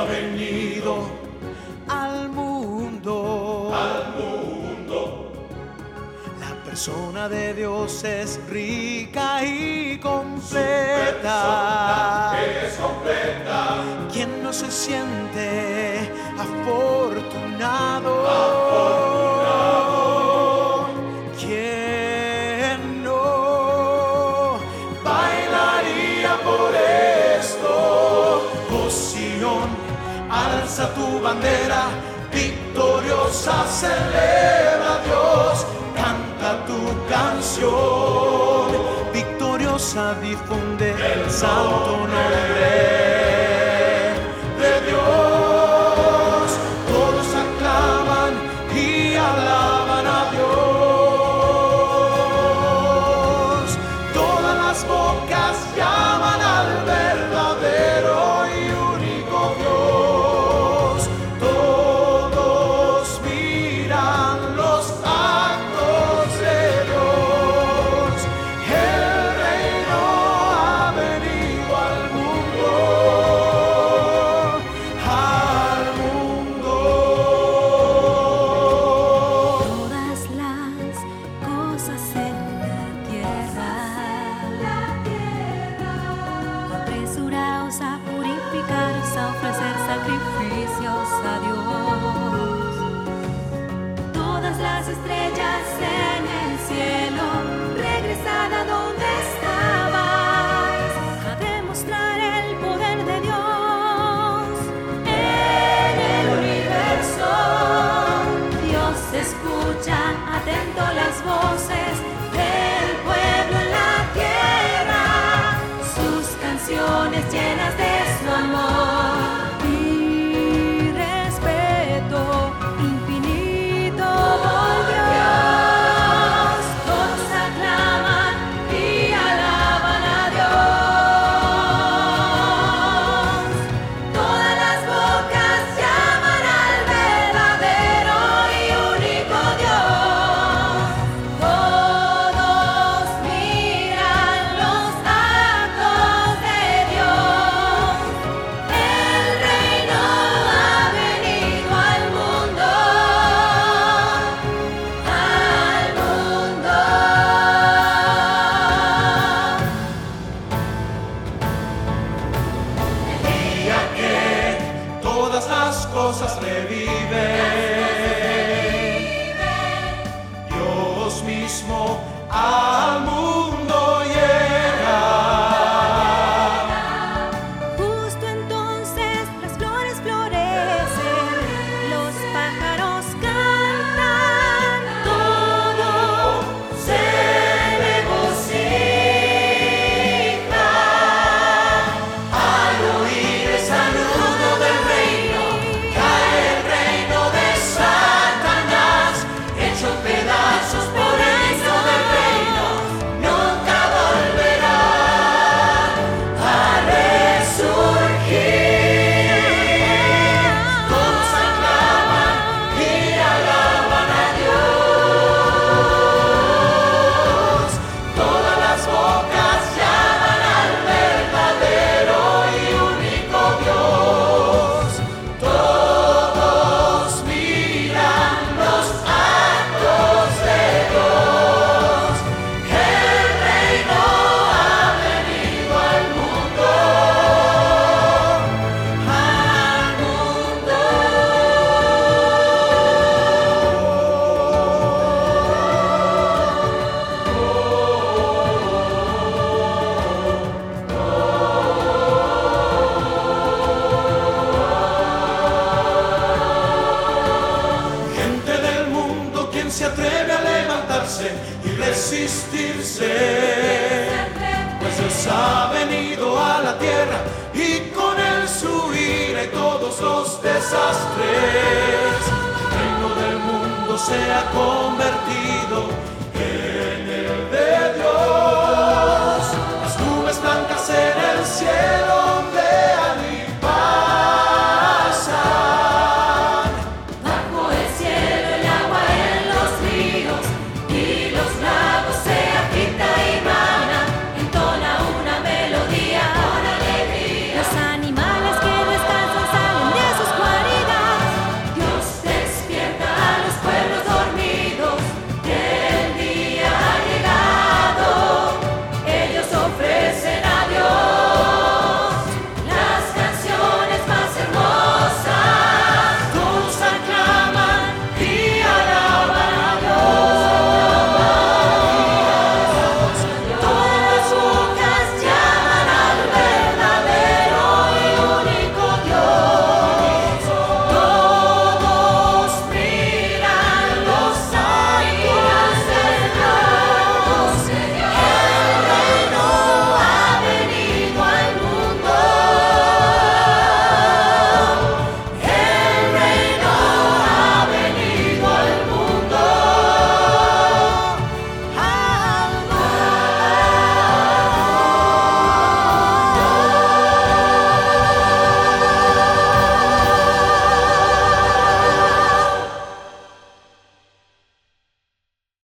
ha venido al mundo. Al mundo. La persona de Dios es rica y completa. Es completa. Quien no se siente afortunado alza tu bandera, victoriosa celebra Dios, canta tu canción, victoriosa difunde el santo nombre. las estrellas en el mismo amor. resistirse, pues Dios ha venido a la tierra y con él su ira y todos los desastres. El reino del mundo se ha convertido en